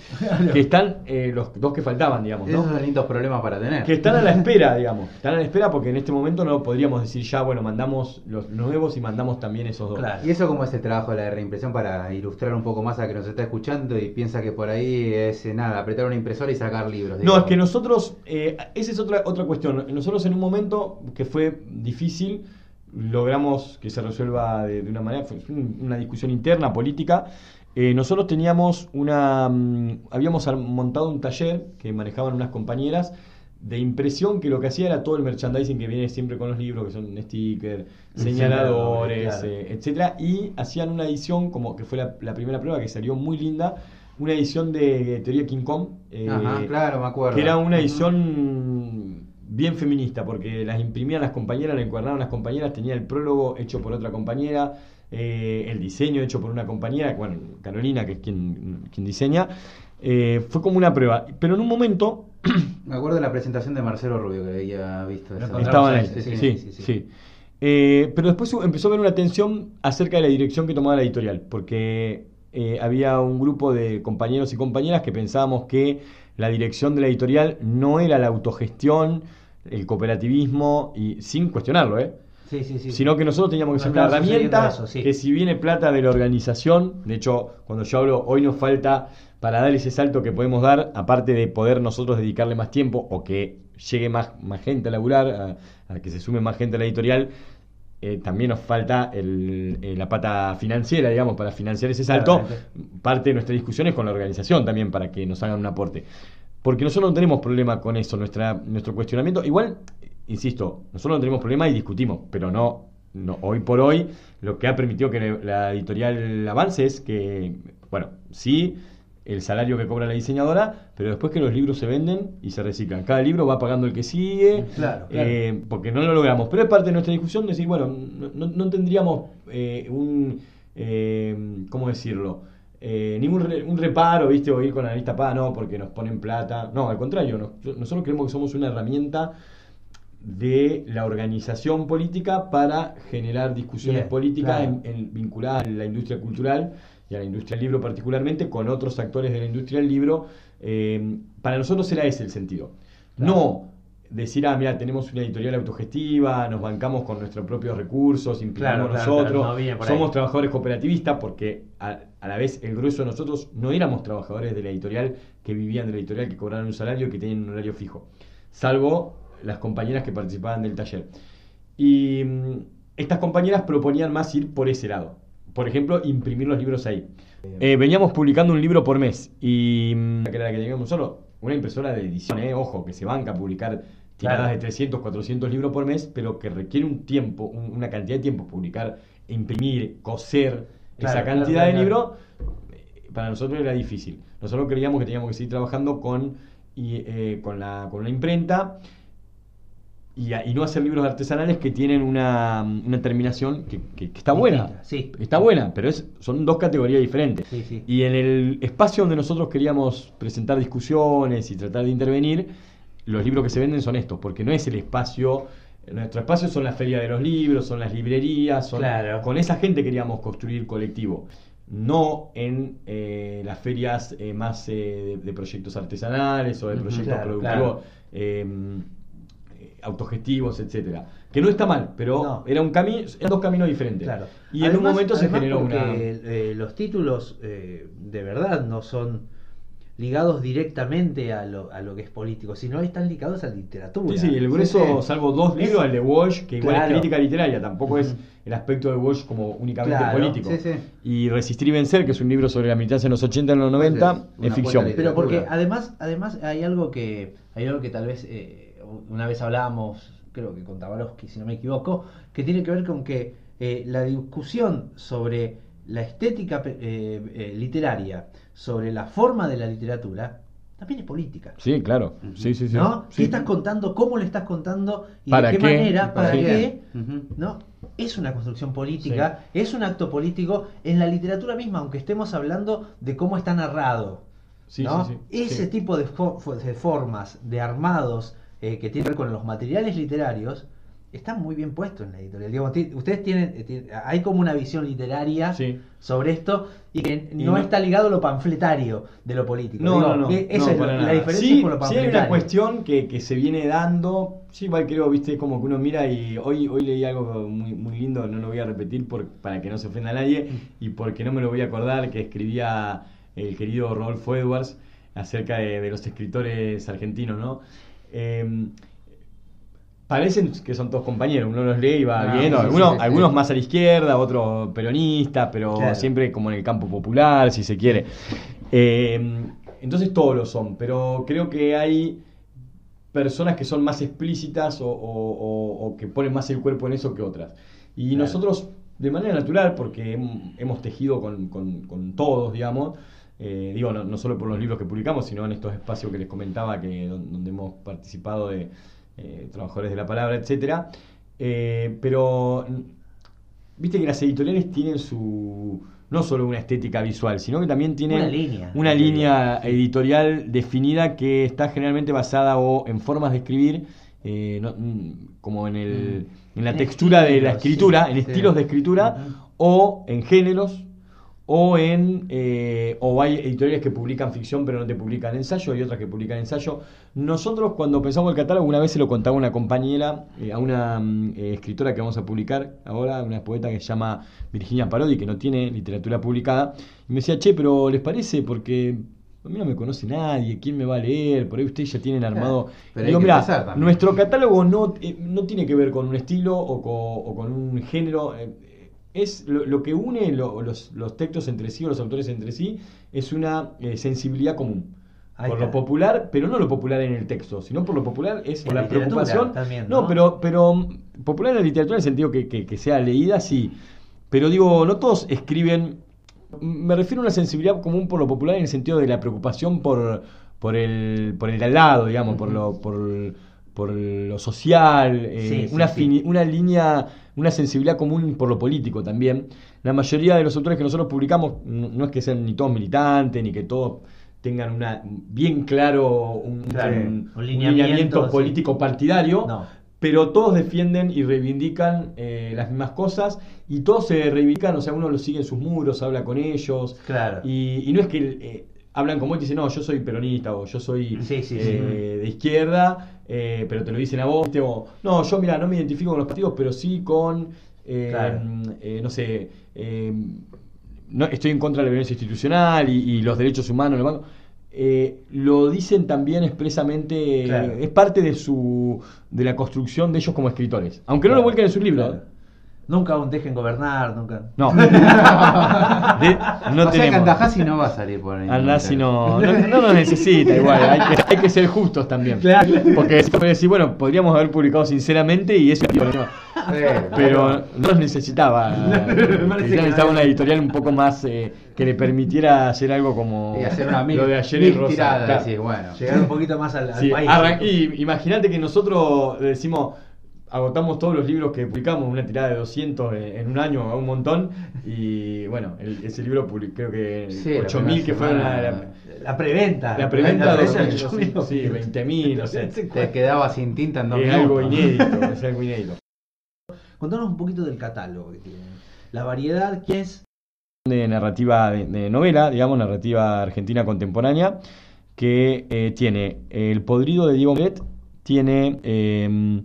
que están eh, los dos que faltaban, digamos, ¿no? Esos lindos problemas para tener. Que están a la espera, digamos. Están a la espera porque en este momento no podríamos decir ya, bueno, mandamos los nuevos y mandamos también esos dos. Claro. ¿Y eso cómo es el trabajo de la reimpresión para ilustrar un poco más a que nos está escuchando y piensa que por ahí es eh, nada, apretar una impresora y sacar libros? No, es que nosotros, eh, esa es otra, otra cuestión. Nosotros en un momento que fue difícil, logramos que se resuelva de, de una manera, fue un- una discusión interna, política, Eh, nosotros teníamos una. mm, habíamos montado un taller que manejaban unas compañeras de impresión que lo que hacía era todo el merchandising que viene siempre con los libros, que son stickers, señaladores, Claro. eh, etcétera, y hacían una edición, como que fue la, la primera prueba que salió muy linda, una edición de Teoría King Kong. eh, Ajá, claro, me acuerdo. que era una edición bien feminista, porque las imprimían las compañeras, la encuadernaban las compañeras, tenía el prólogo hecho por otra compañera, eh, el diseño hecho por una compañera, bueno, Carolina, que es quien, quien diseña. eh, fue como una prueba, pero en un momento Me acuerdo de la presentación de Marcelo Rubio que había visto. esa. estaban ahí, sí, sí, sí, sí, sí. Eh, pero después empezó a haber una tensión acerca de la dirección que tomaba la editorial, porque eh, había un grupo de compañeros y compañeras que pensábamos que la dirección de la editorial no era la autogestión, el cooperativismo, y sin cuestionarlo, ¿eh? Sí, sí, sí. sino que nosotros teníamos que ser una herramienta eso, que si viene plata de la organización, de hecho, cuando yo hablo, hoy nos falta para dar ese salto que podemos dar, aparte de poder nosotros dedicarle más tiempo o que llegue más, más gente a laburar, a, a que se sume más gente a la editorial, eh, también nos falta el- eh, la pata financiera, digamos, para financiar ese salto. Claramente. Parte de nuestra discusión es con la organización también para que nos hagan un aporte. Porque nosotros no tenemos problema con eso, nuestra, nuestro cuestionamiento. Igual, insisto, nosotros no tenemos problema y discutimos, pero no, no hoy por hoy lo que ha permitido que la editorial avance es que, bueno, sí, el salario que cobra la diseñadora, pero después que los libros se venden y se reciclan. Cada libro va pagando el que sigue, Claro, claro. eh, porque no lo logramos. Pero es parte de nuestra discusión decir, bueno, no, no- no tendríamos eh, un, eh, ¿cómo decirlo? Eh, ningún re- un reparo, ¿viste? O ir con la lista paga, no, porque nos ponen plata. No, al contrario, nos- nosotros creemos que somos una herramienta de la organización política para generar discusiones Bien, políticas claro. en- en- vinculadas a la industria cultural y a la industria del libro particularmente, con otros actores de la industria del libro. Eh, para nosotros era ese el sentido. Claro. No decir, ah, mira, tenemos una editorial autogestiva, nos bancamos con nuestros propios recursos, implicamos Claro, claro, nosotros, claro, no viene por ahí. somos trabajadores cooperativistas, porque a, a la vez el grueso de nosotros no éramos trabajadores de la editorial que vivían de la editorial, que cobraban un salario, que tenían un horario fijo, salvo las compañeras que participaban del taller. Y mm, estas compañeras proponían más ir por ese lado. Por ejemplo, imprimir los libros ahí. Eh, veníamos publicando un libro por mes y mm, que era la que teníamos solo, una impresora de edición, eh, ojo, que se banca a publicar tiradas Claro. de 300, 400 libros por mes, pero que requiere un tiempo, un- una cantidad de tiempo publicar, imprimir, coser esa cantidad de libros, eh, para nosotros era difícil. Nosotros creíamos que teníamos que seguir trabajando con, y, eh, con, la, con la imprenta y, a- y no hacer libros artesanales que tienen una, una terminación que, que- que está buena. Distinta, sí. Está buena, pero es, son dos categorías diferentes. Sí, sí. Y en el espacio donde nosotros queríamos presentar discusiones y tratar de intervenir, los libros que se venden son estos, porque no es el espacio. Nuestro espacio son las ferias de los libros, son las librerías, son, Claro. con esa gente queríamos construir colectivo. No en eh, las ferias eh, más eh, de, de proyectos artesanales o de proyectos claro, productivos claro. eh, autogestivos, etcétera. Que no está mal, pero No. era un camino, eran dos caminos diferentes. Claro. Y en un momento se generó una. eh, los títulos eh, de verdad no son ligados directamente a lo, a lo que es político, sino están ligados a la literatura. Sí, sí, el grueso, sí. salvo dos Es- libros, el de Walsh, que igual Claro. es crítica literaria, tampoco es el aspecto de Walsh como únicamente Claro, político. sí, sí. Y Resistir y Vencer, que es un libro sobre la militancia en los 80 y en los 90, Una es ficción. Pero porque además, además hay algo que hay algo que tal vez eh, una vez hablábamos, creo que con Tabarovsky, si no me equivoco, que tiene que ver con que eh, la discusión sobre la estética pe- eh, eh, literaria, sobre la forma de la literatura, también es política. Sí, claro. Sí, sí, sí. ¿No? Sí. ¿Qué estás contando? ¿Cómo le estás contando? ¿Y ¿Para de qué, qué? manera? ¿Para qué? ¿no? Es una construcción política, es un acto político en la literatura misma, aunque estemos hablando de cómo está narrado. Sí, ¿no? sí, sí. Ese Sí. tipo de, fo- fo- de formas, de armados eh, que tienen que ver con los materiales literarios, están muy bien puestos en la editorial. Digamos, ustedes tienen, eh, hay como una visión literaria Sí. sobre esto y que Y no, no- está ligado a lo panfletario de lo político. No, Digo, no, no. que esa no, es la, diferencia sí, con lo sí hay panfletario. una cuestión que, que se viene dando. Sí, igual creo, viste, como que uno mira y hoy, hoy leí algo muy, muy lindo, no lo voy a repetir por, para que no se ofenda a nadie y porque no me lo voy a acordar, que escribía el querido Rodolfo Edwards acerca de, de los escritores argentinos, ¿no? Eh, parecen que son todos compañeros, uno los lee y va Ah, viendo, sí, algunos, sí, sí. algunos más a la izquierda, otros peronistas, pero Claro. siempre como en el campo popular, si se quiere. Eh, entonces todos lo son, pero creo que hay personas que son más explícitas o, o- o- o que ponen más el cuerpo en eso que otras. Y Claro. nosotros, de manera natural, porque hem- hemos tejido con, con- con todos, digamos, eh, digo, no, no solo por los libros que publicamos, sino en estos espacios que les comentaba, que don- donde hemos participado de eh, trabajadores de la palabra, etcétera. Eh, pero mm, viste que las editoriales tienen su no solo una estética visual, sino que también tienen Una línea. una línea editorial definida que está generalmente basada o en formas de escribir, eh, no- mm, como en, el, en la En textura de la escritura, sí, en sí. estilos de escritura, o en géneros, o en eh, o hay editoriales que publican ficción pero no te publican ensayo, hay otras que publican ensayo. Nosotros cuando pensamos el catálogo, una vez se lo contaba una compañera, eh, a una mm, eh, escritora que vamos a publicar ahora, una poeta que se llama Virginia Parodi, que no tiene literatura publicada, y me decía, che, pero ¿les parece? Porque a mí no me conoce nadie, ¿quién me va a leer? Por ahí ustedes ya tienen armado... pero Digo, nuestro catálogo no, eh, no tiene que ver con un estilo o con, o con un género. Es lo, lo que une lo- los, los textos entre sí o los autores entre sí es una eh, sensibilidad común. Ahí por está. lo popular, pero no lo popular en el texto, sino por lo popular es por la preocupación. también, ¿no? ¿no? pero, pero mm, popular en la literatura en el sentido que, que- que sea leída, sí. Pero digo, no todos escriben. Me refiero a una sensibilidad común por lo popular en el sentido de la preocupación por, por el por el de al lado, digamos, por lo por, por lo social, eh, Sí, una, sí. una línea, una sensibilidad común por lo político también. La mayoría de los autores que nosotros publicamos no, no es que sean ni todos militantes, ni que todos tengan una bien claro un, Claro, un- lineamiento, político partidario, No. pero todos defienden y reivindican eh, las mismas cosas y todos se reivindican, o sea, uno los sigue en sus muros, habla con ellos, Claro. y, y no es que eh, hablan como él y dicen, no, yo soy peronista o yo soy Sí, sí, eh, de izquierda, eh, pero te lo dicen a vos, no, yo mira, no me identifico con los partidos, pero sí con, eh, Claro. no sé, no, estoy en contra de la violencia institucional y, y los derechos humanos, lo. Eh, lo dicen también expresamente, Claro. es parte de su de la construcción de ellos como escritores, aunque no lo vuelquen en sus libros. Claro. Nunca un dejen gobernar, nunca. No, De- no o sea que tenemos. Andajasi no va a salir por ahí. Andasi no, no, no nos necesita igual, hay que, hay que ser justos también. Porque se puede decir, bueno, podríamos haber publicado sinceramente y eso pero no nos necesitaba. necesitaba una editorial un poco más eh, que le permitiera hacer algo como Y hacer una mil, lo de ayer en Rosa. Claro. decir, bueno. Llegar un poquito más al, al Sí, país. arran- y imagínate que nosotros decimos, agotamos todos los libros que publicamos, una tirada de 200 en, en un año, a un montón, y bueno, el- ese libro publi- creo que Sí, la 8000 que fueron la, la- La preventa. la preventa, de sí, yo digo. sí, 20.000, no sé. Te quedaba sin tinta en dos Es minutos. algo inédito, es algo inédito. Contanos un poquito del catálogo que tienen. La variedad, ¿qué es? de narrativa de, de novela, digamos, narrativa argentina contemporánea, que eh, tiene El podrido de Diego Meret, tiene eh,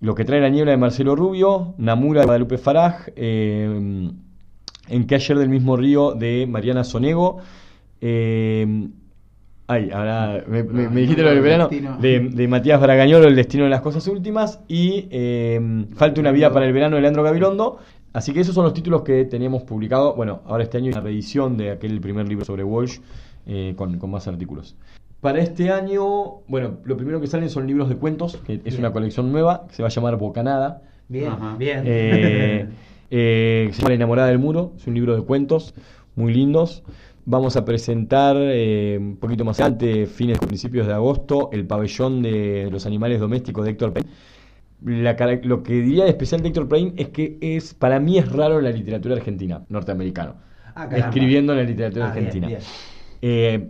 Lo que trae la niebla de Marcelo Rubio, Namura de Guadalupe Faraj, eh, En que ayer del mismo río de Mariana Sonego, eh, ay, ahora me, me- me dijiste lo del El verano, de, de Matías Bragañolo, El destino de las cosas últimas, y eh, Falta una vida para el verano de Leandro Gabilondo. Así que esos son los títulos que teníamos publicados. Bueno, ahora este año hay una reedición de aquel primer libro sobre Walsh eh, con, con más artículos. Para este año, bueno, lo primero que salen son libros de cuentos, que es Bien. una colección nueva, que se va a llamar Bocanada. Bien, Ajá. bien. Eh, eh, se llama La enamorada del muro, es un libro de cuentos muy lindos. Vamos a presentar eh, un poquito más adelante, fines principios de agosto, el pabellón de los animales domésticos de Héctor Payne. La lo que diría de especial de Héctor Payne es que es para mí es raro en la literatura argentina, norteamericano, Ah, escribiendo en la literatura Ah, bien, argentina. bien. Eh,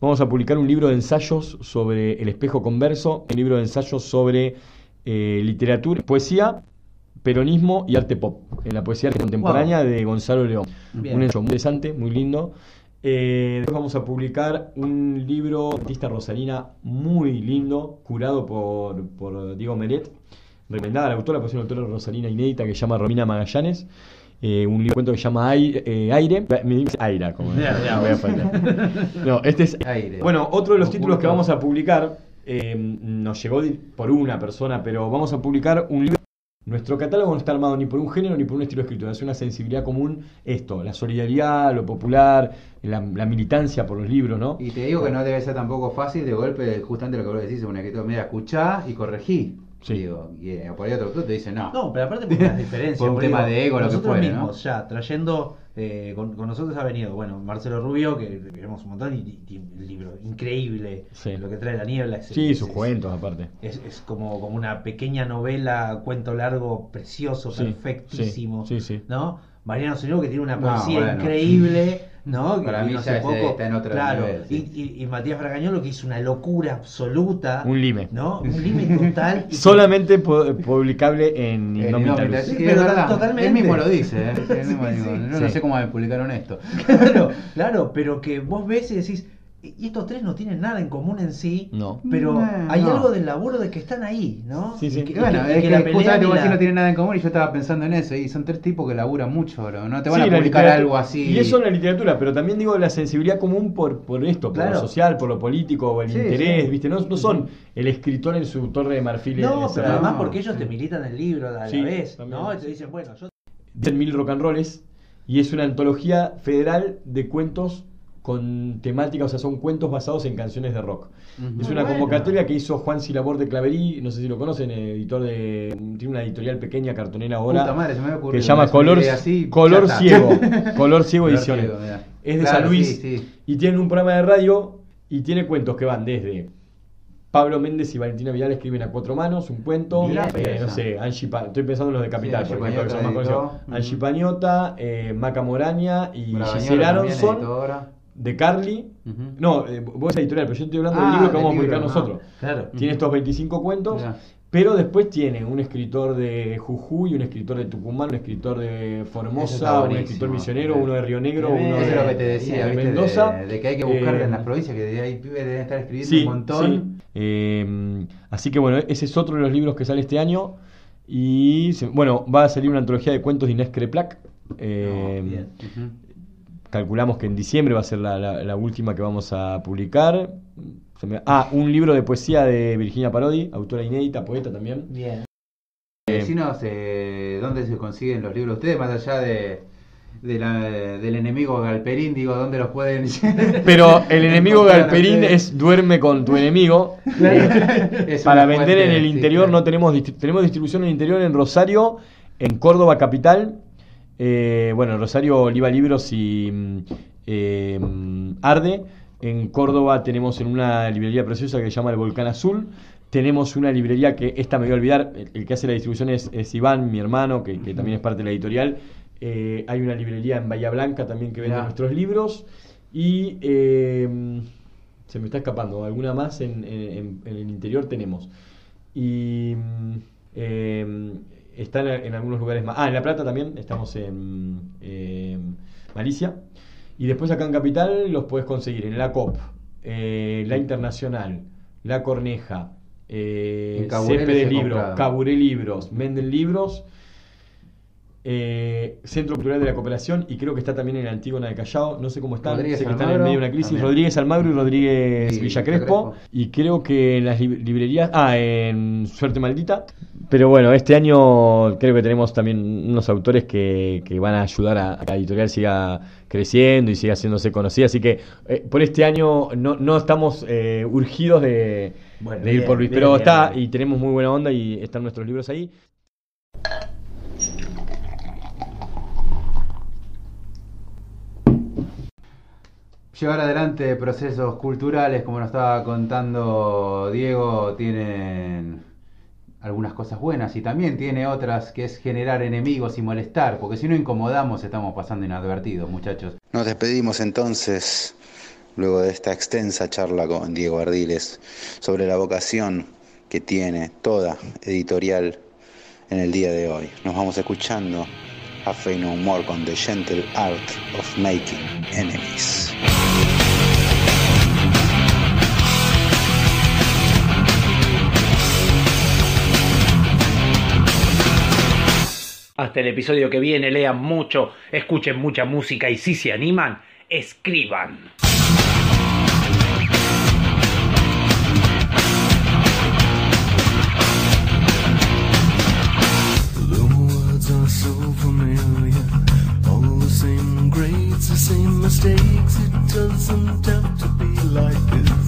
vamos a publicar un libro de ensayos sobre el espejo converso, un libro de ensayos sobre eh, literatura, poesía, peronismo y arte pop, en la poesía contemporánea de Gonzalo León. Bien. Un ensayo muy interesante, muy lindo. Eh, después vamos a publicar un libro de artista Rosalina muy lindo, curado por, por Diego Meret, recomendada a la autora, pues es una autora Rosalina inédita que se llama Romina Magallanes. Eh, un libro cuento que se llama Aire, eh, Aire. me dice Aira, como voy a. No, este es Aire. Bueno, otro de los títulos que vamos a publicar eh, nos llegó por una persona, pero vamos a publicar un libro. Nuestro catálogo no está armado ni por un género ni por un estilo de escritura, es una sensibilidad común esto, la solidaridad, lo popular, la, la militancia por los libros, ¿no? Y te digo que no debe ser tampoco fácil de golpe, justamente lo que vos decís, un escritor, mira, escuchá y corregí. Sí. Digo, y eh, por ahí otro autor te dice no. No, pero aparte por las diferencias. Por un porque tema digo, de ego, lo que nosotros fuere, ¿no? mismos, ya trayendo, eh, con, con nosotros ha venido, bueno, Marcelo Rubio, que le queremos un montón, y, y- y el libro increíble, Sí. lo que trae la niebla. Es, Sí, es- sus es- cuentos aparte. Es, es como, como una pequeña novela, cuento largo, precioso, Sí, perfectísimo. sí, sí, sí. ¿no? Mariano Sonido que tiene una No, poesía bueno. increíble, ¿no? Que Para mí ya poco. está en otro claro. nivel, sí. y, y- y Matías Fragañolo que hizo una locura absoluta. Un lime. ¿No? Un límite total. y Solamente pu- publicable en Luz. sí, pero verdad. totalmente. Él mismo lo dice, ¿eh? Él mismo Sí, no, sí. no sé cómo me publicaron esto. Claro, claro, pero que vos ves y decís, y estos tres no tienen nada en común en sí, No. pero No, hay no. algo del laburo de que están ahí, ¿no? Sí, sí. Y que- Y bueno, y es que, la justamente vos la- decís no tienen nada en común y yo estaba pensando en eso. Y son tres tipos que laburan mucho, bro. No te van Sí, a publicar algo así. Y eso en la literatura, pero también digo la sensibilidad común por, por esto, por Claro. lo social, por lo político, o el Sí, interés, sí. ¿viste? No, no son el escritor en su torre de marfil. No, pero además porque ellos te militan el libro a la Sí, vez, también, ¿no? Y te dicen, bueno, yo Dicen mil rock and rolls y es una antología federal de cuentos con temática, o sea, son cuentos basados en canciones de rock. Es una Bueno. convocatoria que hizo Juan Silabor de Claverí, no sé si lo conocen, editor de. tiene una editorial pequeña, cartonera ahora, Puta madre, se me que se llama Color, así, Color. Ciego. Color Ciego Ediciones. Ciego, es de Claro, San Luis sí, sí. y tienen un programa de radio y tiene cuentos que van desde Pablo Méndez y Valentina Vidal escriben a cuatro manos un cuento, eh, no sé, Angie Pa- estoy pensando en los de Capital, Sí, por Angie ejemplo, que son más Pañota. Angie eh, Maca Moraña y Giselle Aronson. De Carly. No, eh, vos es editorial, pero yo estoy hablando Ah, del libro que vamos a publicar no. nosotros. Claro. Tiene estos 25 cuentos, pero después tiene un escritor de Jujuy, un escritor de Tucumán, un escritor de Formosa, un escritor misionero, uno de Río Negro, uno de, lo que te decía, de. Mendoza. De, de que hay que buscar Eh, en las provincias, que de ahí pibes deben estar escribiendo Sí, un montón. sí. Eh, así que bueno, ese es otro de los libros que sale este año. Y se- bueno, va a salir una antología de cuentos de Inés Creplac. Eh, No, bien. Ujú. Calculamos que en diciembre va a ser la, la- la última que vamos a publicar. Me- ah, un libro de poesía de Virginia Parodi, autora inédita, poeta también. Bien. Decinos eh, dónde se consiguen los libros ustedes, más allá de, de la- del enemigo Galperín, digo, dónde los pueden. Pero el enemigo Galperín es duerme con tu enemigo. Es Para vender en el sí, interior claro. no tenemos tenemos distribución en el interior en Rosario, en Córdoba capital, eh, bueno en Rosario Oliva Libros y mm, eh, mm, Arde, en Córdoba tenemos en una librería preciosa que se llama El Volcán Azul, tenemos una librería que esta me voy a olvidar, el, el que hace la distribución es, es Iván, mi hermano, que, que también es parte de la editorial, Eh, hay una librería en Bahía Blanca también que vende nuestros libros. Y se me está escapando, alguna más en, en- en el interior tenemos. Y mm, eh, están en algunos lugares más. Ah, en La Plata también, estamos en eh, Malicia. Y después acá en Capital los puedes conseguir en la COP, eh, La Internacional, La Corneja, eh, Caburé Cepe les de he Libros. Caburé Libros, Menden Libros. Eh, Centro Cultural de la Cooperación y creo que está también en la Antígona de Callao, no sé cómo están, Rodríguez sé que están en medio de una crisis, también. Rodríguez Almagro y Rodríguez Y Villa Villa Crespo, Crespo. y creo que en las lib- librerías, ah, en Suerte Maldita. Pero bueno, este año creo que tenemos también unos autores que, que van a ayudar a, a que la editorial siga creciendo y siga haciéndose conocida. Así que eh, por este año no, no estamos eh, urgidos de, Bueno, de ir bien, por Luis, pero bien, está bien. y tenemos muy buena onda y están nuestros libros ahí. Llevar adelante procesos culturales, como nos estaba contando Diego, tienen algunas cosas buenas y también tiene otras que es generar enemigos y molestar, porque si no incomodamos estamos pasando inadvertidos, muchachos. Nos despedimos entonces, luego de esta extensa charla con Diego Ardiles, sobre la vocación que tiene toda editorial en el día de hoy. Nos vamos escuchando a Fey No More con The Gentle Art of Making Enemies. Hasta el episodio que viene, lean mucho, escuchen mucha música y si se animan, escriban. same mistakes. It doesn't have to be like this.